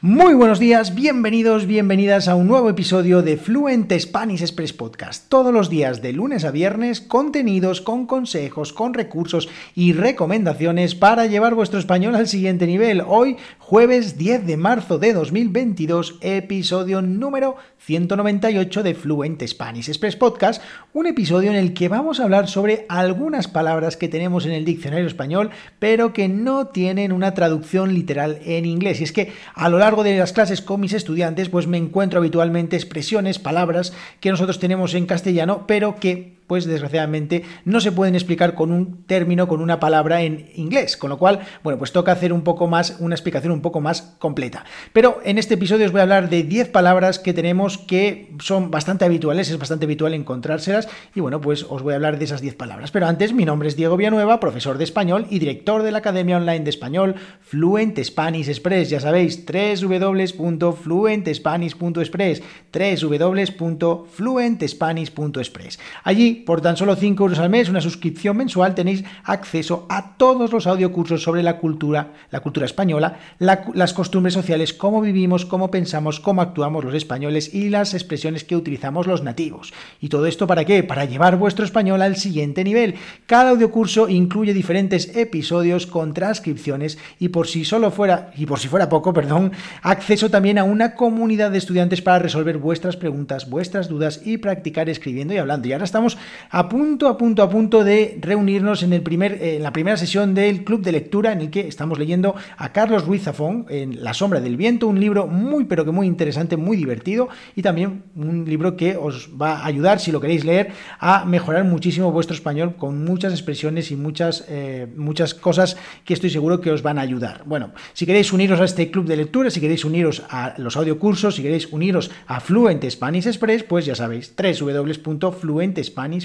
Muy buenos días, bienvenidos, bienvenidas a un nuevo episodio de Fluent Spanish Express Podcast. Todos los días de lunes a viernes, contenidos con consejos, con recursos y recomendaciones para llevar vuestro español al siguiente nivel. Hoy, jueves 10 de marzo de 2022, episodio número 198 de Fluent Spanish Express Podcast, un episodio en el que vamos a hablar sobre algunas palabras que tenemos en el diccionario español, pero que no tienen una traducción literal en inglés. Y es que a lo largo de las clases con mis estudiantes, pues me encuentro habitualmente expresiones, palabras que nosotros tenemos en castellano, pero que pues desgraciadamente no se pueden explicar con un término, con una palabra en inglés, con lo cual, bueno, pues toca hacer un poco más, una explicación un poco más completa. Pero en este episodio os voy a hablar de 10 palabras que tenemos que son bastante habituales, es bastante habitual encontrárselas, y bueno, pues os voy a hablar de esas 10 palabras. Pero antes, mi nombre es Diego Villanueva, profesor de español y director de la Academia Online de Español Fluent Spanish Express, ya sabéis, www.fluentespanish.express, www.fluentespanish.express. Allí por tan solo 5 euros al mes, una suscripción mensual, tenéis acceso a todos los audiocursos sobre la cultura, la cultura española, las costumbres sociales, cómo vivimos, cómo pensamos, cómo actuamos los españoles y las expresiones que utilizamos los nativos. ¿Y todo esto para qué? Para llevar vuestro español al siguiente nivel. Cada audiocurso incluye diferentes episodios con transcripciones y por si solo fuera, y por si fuera poco, perdón, acceso también a una comunidad de estudiantes para resolver vuestras preguntas, vuestras dudas y practicar escribiendo y hablando. Y ahora estamos a punto, a punto, a punto de reunirnos en, el primer, eh, en la primera sesión del club de lectura en el que estamos leyendo a Carlos Ruiz Zafón en La sombra del viento, un libro muy pero que muy interesante, muy divertido y también un libro que os va a ayudar, si lo queréis leer, a mejorar muchísimo vuestro español con muchas expresiones y muchas, eh, muchas cosas que estoy seguro que os van a ayudar. Bueno, si queréis uniros a este club de lectura, si queréis uniros a los audiocursos, si queréis uniros a Fluent Spanish Express, pues ya sabéis, www.fluentespanish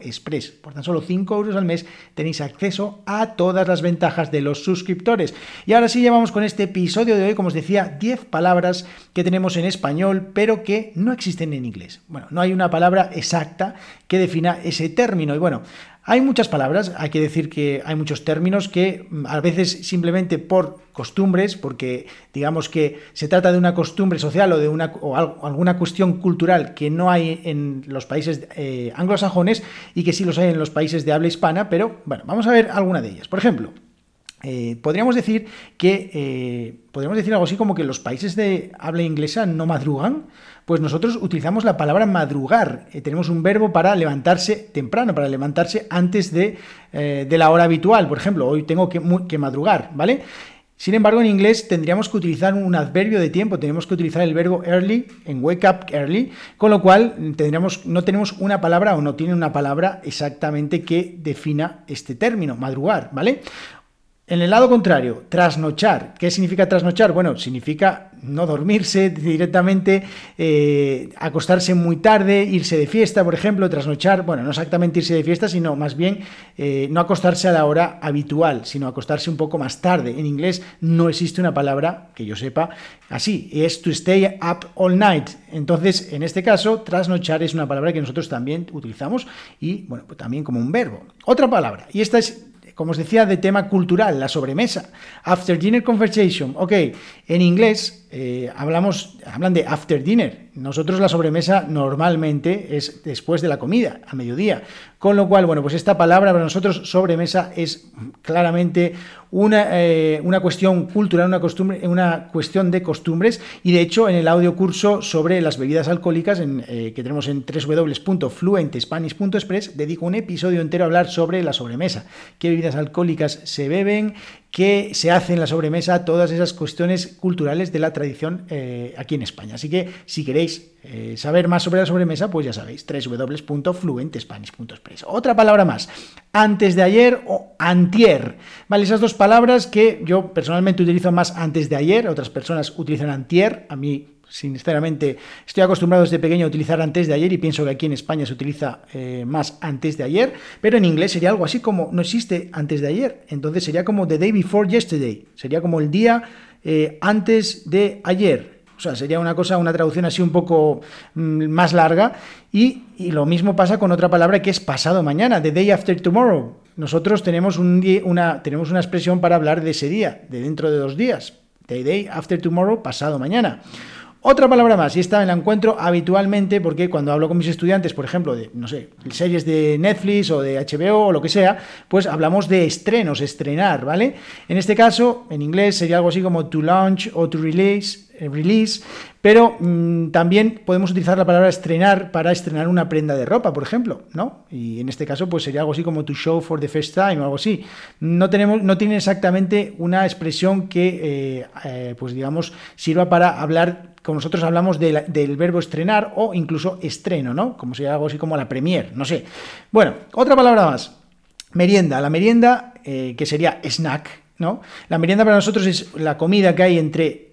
Express. Por tan solo 5 euros al mes tenéis acceso a todas las ventajas de los suscriptores. Y ahora sí, llevamos con este episodio de hoy, como os decía, 10 palabras que tenemos en español, pero que no existen en inglés. Bueno, no hay una palabra exacta que defina ese término. Y bueno, hay muchas palabras, hay que decir que hay muchos términos que mm, a veces simplemente por costumbres, porque digamos que se trata de una costumbre social o de una o alguna cuestión cultural que no hay en los países eh, anglosajones y que sí los hay en los países de habla hispana, pero bueno, vamos a ver alguna de ellas. Por ejemplo, eh, podríamos decir que eh, podríamos decir algo así como que los países de habla inglesa no madrugan, pues nosotros utilizamos la palabra madrugar. Eh, tenemos un verbo para levantarse temprano, para levantarse antes de, la hora habitual. Por ejemplo, hoy tengo que, que, madrugar, ¿vale? Sin embargo, en inglés tendríamos que utilizar un adverbio de tiempo, tenemos que utilizar el verbo early en wake up early, con lo cual tendríamos, no tenemos una palabra o no tiene una palabra exactamente que defina este término, madrugar, ¿vale? En el lado contrario, trasnochar. ¿Qué significa trasnochar? Bueno, significa no dormirse directamente, eh, acostarse muy tarde, irse de fiesta, por ejemplo, trasnochar, bueno, no exactamente irse de fiesta, sino más bien eh, no acostarse a la hora habitual, sino acostarse un poco más tarde. En inglés no existe una palabra que yo sepa así, es to stay up all night. Entonces, en este caso, trasnochar es una palabra que nosotros también utilizamos y, bueno, pues también como un verbo. Otra palabra, y esta es como os decía, de tema cultural, la sobremesa. After dinner conversation. Ok, en inglés eh, hablamos, hablan de after dinner. Nosotros la sobremesa normalmente es después de la comida, a mediodía. Con lo cual, bueno, pues esta palabra para nosotros sobremesa es claramente una, eh, una cuestión cultural, una, costumbre, una cuestión de costumbres. Y de hecho, en el audio curso sobre las bebidas alcohólicas en, eh, que tenemos en www.fluentespanish.express, dedico un episodio entero a hablar sobre la sobremesa. ¿Qué bebidas alcohólicas se beben? Que se hace en la sobremesa, todas esas cuestiones culturales de la tradición eh, aquí en España. Así que si queréis eh, saber más sobre la sobremesa, pues ya sabéis, www.fluentespanish.express. Otra palabra más, antes de ayer o antier. Vale, esas dos palabras que yo personalmente utilizo más antes de ayer, otras personas utilizan antier, a mí Sinceramente, estoy acostumbrado desde pequeño a utilizar antes de ayer y pienso que aquí en España se utiliza eh, más antes de ayer, pero en inglés sería algo así como no existe antes de ayer, entonces sería como the day before yesterday, sería como el día eh, antes de ayer. sea, sería una cosa, una traducción así un poco mm, más larga. Y, lo mismo pasa con otra palabra que es pasado mañana, the day after tomorrow. Nosotros tenemos, un una, tenemos una expresión para hablar de ese día, de dentro de dos días. The day after tomorrow, pasado mañana. Otra palabra más, y esta me la encuentro habitualmente porque cuando hablo con mis estudiantes, por ejemplo, de, no sé, series de Netflix o de HBO o lo que sea, pues hablamos de estrenos, estrenar, ¿vale? En este caso, en inglés sería algo así como to launch o to release, release pero mm, también podemos utilizar la palabra estrenar para estrenar una prenda de ropa, por ejemplo, ¿no? Y en este caso, pues sería algo así como to show for the first time o algo así. No, tenemos, no tiene exactamente una expresión que, eh, eh, pues digamos, sirva para hablar como nosotros hablamos del verbo estrenar o incluso estreno, ¿no? Como sería algo así como la premier, no sé. Bueno, otra palabra más. Merienda. La merienda, que sería snack, ¿no? La merienda para nosotros es la comida que hay entre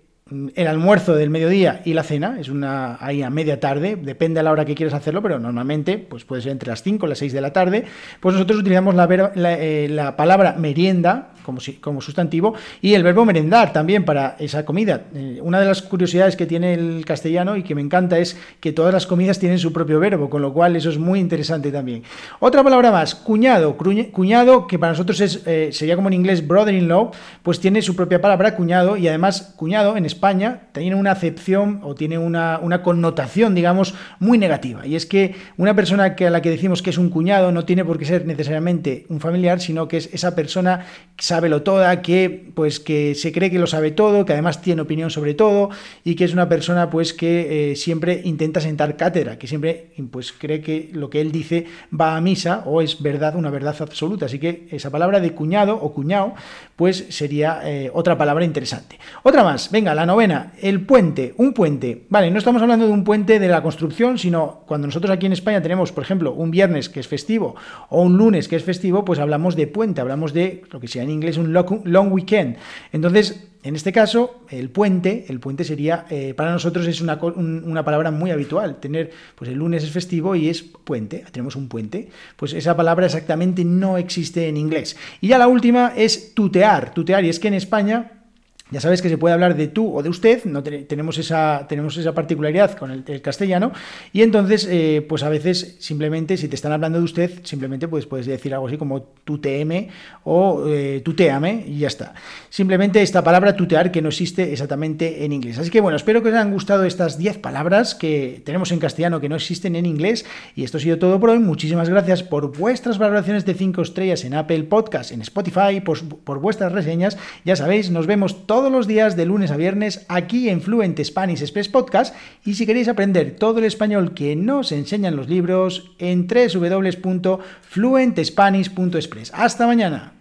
el almuerzo del mediodía y la cena, es una ahí a media tarde, depende a la hora que quieras hacerlo, pero normalmente pues puede ser entre las 5 y las 6 de la tarde, pues nosotros utilizamos la, eh, la, palabra merienda como, como, sustantivo y el verbo merendar también para esa comida. Eh, una de las curiosidades que tiene el castellano y que me encanta es que todas las comidas tienen su propio verbo, con lo cual eso es muy interesante también. Otra palabra más, cuñado, cuñado que para nosotros es, eh, sería como en inglés brother-in-law, pues tiene su propia palabra cuñado y además cuñado en España tiene una acepción o tiene una, connotación, digamos, muy negativa. Y es que una persona que a la que decimos que es un cuñado no tiene por qué ser necesariamente un familiar, sino que es esa persona que sabe lo toda, que pues que se cree que lo sabe todo, que además tiene opinión sobre todo y que es una persona pues que eh, siempre intenta sentar cátedra, que siempre pues cree que lo que él dice va a misa o es verdad, una verdad absoluta. Así que esa palabra de cuñado o cuñado pues sería eh, otra palabra interesante. Otra más, venga, la novena, el puente, un puente. Vale, no estamos hablando de un puente de la construcción, sino cuando nosotros aquí en España tenemos, por ejemplo, un viernes que es festivo o un lunes que es festivo, pues hablamos de puente, hablamos de lo que sea en inglés un long weekend. Entonces, en este caso, el puente, el puente sería, eh, para nosotros es una, una, palabra muy habitual. Tener, pues el lunes es festivo y es puente, tenemos un puente. Pues esa palabra exactamente no existe en inglés. Y ya la última es tutear, tutear. Y es que en España ya sabes que se puede hablar de tú o de usted, no tenemos, esa, tenemos esa particularidad con el, castellano, y entonces, eh, pues a veces simplemente, si te están hablando de usted, simplemente pues, puedes decir algo así como tuteeme o eh, tuteame y ya está. Simplemente esta palabra tutear que no existe exactamente en inglés. Así que bueno, espero que os hayan gustado estas 10 palabras que tenemos en castellano que no existen en inglés, y esto ha sido todo por hoy. Muchísimas gracias por vuestras valoraciones de 5 estrellas en Apple Podcast, en Spotify, por, por vuestras reseñas. Ya sabéis, nos vemos todos todos los días de lunes a viernes aquí en Fluent Spanish Express Podcast y si queréis aprender todo el español que nos enseñan los libros en www.fluentespanish.express. Hasta mañana.